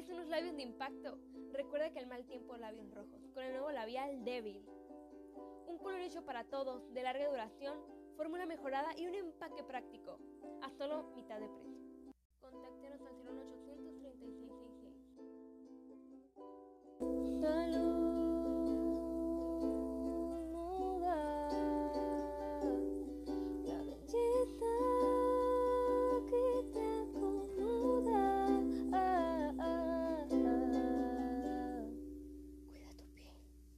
¿Quieres unos labios de impacto? Recuerda que el mal tiempo labios rojos, con el nuevo labial débil. Un color hecho para todos, de larga duración, fórmula mejorada y un empaque práctico,